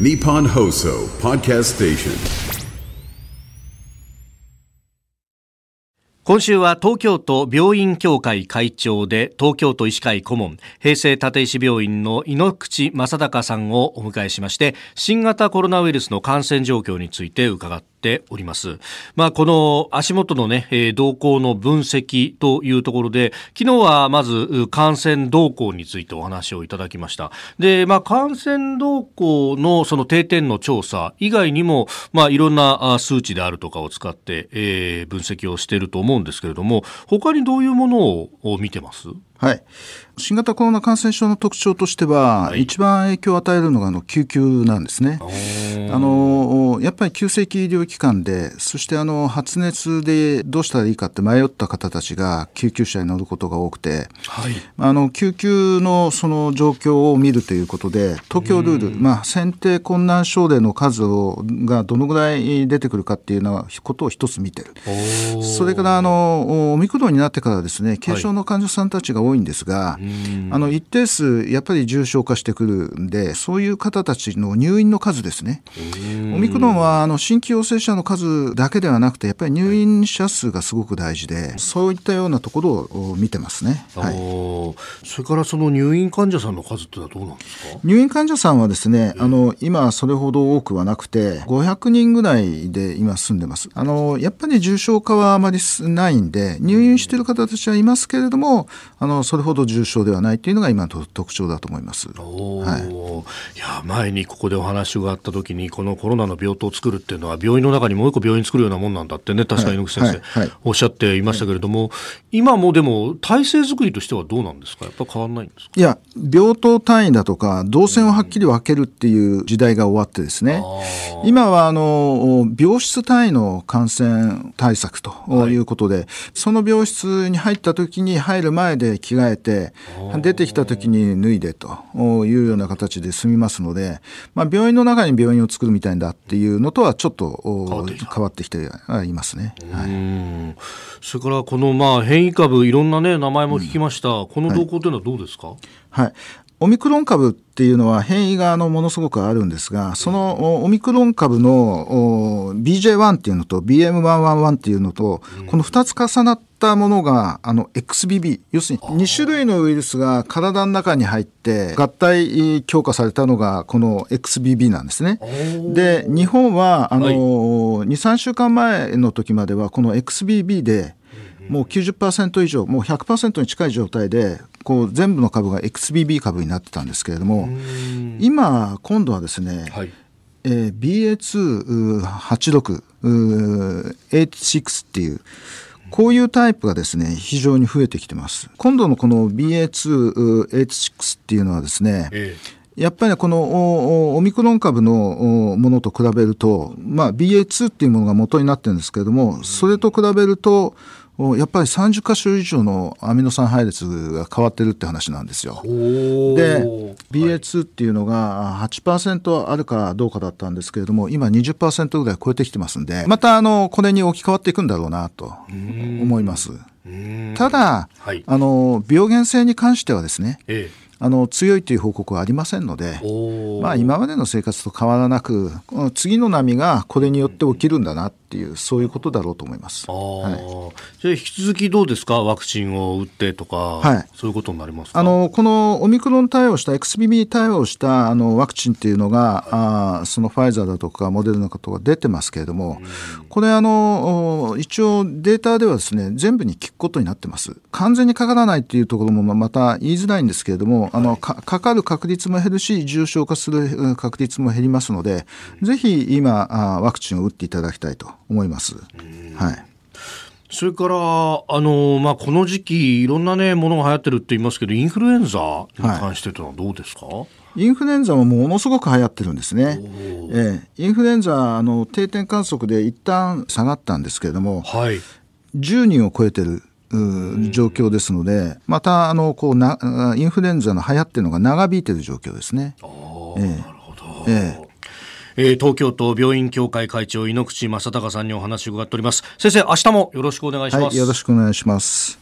ニポンホーソーパーキャストステーション今週は東京都病院協会会長で東京都医師会顧問平成立石病院の井ノ口正孝さんをお迎えしまして新型コロナウイルスの感染状況について伺ってております。まあ、この足元のね、えー、動向の分析というところで、昨日はまず感染動向についてお話をいただきました。で、まあ、感染動向のその定点の調査以外にも、まあ、いろんな数値であるとかを使って、えー、分析をしていると思うんですけれども、他にどういうものを見てます？はい。新型コロナ感染症の特徴としては、はい、一番影響を与えるのがあの救急なんですね。あのやっぱり急性期医療機関で、そしてあの発熱でどうしたらいいかって迷った方たちが救急車に乗ることが多くて、はい、あの救急のその状況を見るということで、東京ルール、まあ選定困難症例の数をがどのぐらい出てくるかっていうのはことを一つ見てる。それからあのオミクロンになってからですね、軽症の患者さんたちが多いんですが、あの一定数やっぱり重症化してくるんでそういう方たちの入院の数ですねオミクロンはあの新規陽性者の数だけではなくてやっぱり入院者数がすごく大事でそういったようなところを見てますね、はい、それからその入院患者さんの数ってのはどうなんですか？入院患者さんはですねあの今それほど多くはなくて500人ぐらいで今住んでます。あのやっぱり重症化はあまりないんで入院している方たちはいますけれどもあのそれほど重症ではないというのが今の特徴だと思います。はい、いや前にここでお話があった時にこのコロナの病棟を作るっていうのは病院の中にもう一個病院作るようなもんなんだってね確かに猪口先生、おっしゃっていましたけれども、今もでも体制作りとしてはどうなんですか？やっぱ変わらないんですか？いや病棟単位だとか動線をはっきり分けるっていう時代が終わってですね、今はあの病室単位の感染対策とい。うことで、はい、その病室に入った時に入る前で着替えて出てきた時に脱いでというような形で済みますので、まあ、病院の中に病院を作るみたいだっていうのとはちょっと変わってきていますね。はい、それからこのまあ変異株いろんなね名前も聞きました、うん、この動向というのはどうですか、はい、はいオミクロン株っていうのは変異があのものすごくあるんですが、そのオミクロン株の BJ1 っていうのと BM111 っていうのと、この2つ重なったものがあの XBB、要するに2種類のウイルスが体の中に入って合体強化されたのがこの XBB なんですね。で、日本はあの、2、3週間前の時まではこの XBB でもう90%以上、もう100%に近い状態で、こう全部の株が XBB 株になってたんですけれども、今、今度はですね、はい。えー、BA286、86っていう、こういうタイプがですね、非常に増えてきてます。今度のこの BA286 っていうのはですね、ええ。やっぱりこのオミクロン株のものと比べると、まあ、BA2 っていうものが元になってるんですけれども、それと比べると、やっぱり30箇所以上のアミノ酸配列が変わってるって話なんですよ。で BA2 っていうのが8%あるかどうかだったんですけれども今20%ぐらい超えてきてますんでまたあのこれに置き換わっていくんだろうなと思います。ただ、はい、あの病原性に関してはですね、ええ。あの強いという報告はありませんので、まあ、今までの生活と変わらなく次の波がこれによって起きるんだなっていうそういうことだろうと思います。はい、じゃあ引き続きどうですか？ワクチンを打ってとか、はい、そういうことになりますあのこのオミクロン対応した XBB 対応したあのワクチンっていうのが、はい、あそのファイザーだとかモデルナとか出てますけれども、うん、これあの一応データではですね全部に効くことになってます。完全にかからないっていうところもまた言いづらいんですけれども、あのかかる確率も減るし重症化する確率も減りますので、うん、ぜひ今あワクチンを打っていただきたいと思います。はい。それから、あの、まあ、この時期、いろんなね、ものが流行ってるって言いますけど、インフルエンザに関してというのはどうですか、はいインフルエンザもものすごく流行ってるんですね。ええ、インフルエンザあの定点観測で一旦下がったんですけれども、はい、10人を超えてる状況ですので、またあのこうなインフルエンザの流行ってるのが長引いてる状況ですね。ええ、なるほど。えええー、東京都病院協会会長井ノ口正孝さんにお話を伺っております。先生明日もよろしくお願いします、はい、よろしくお願いします。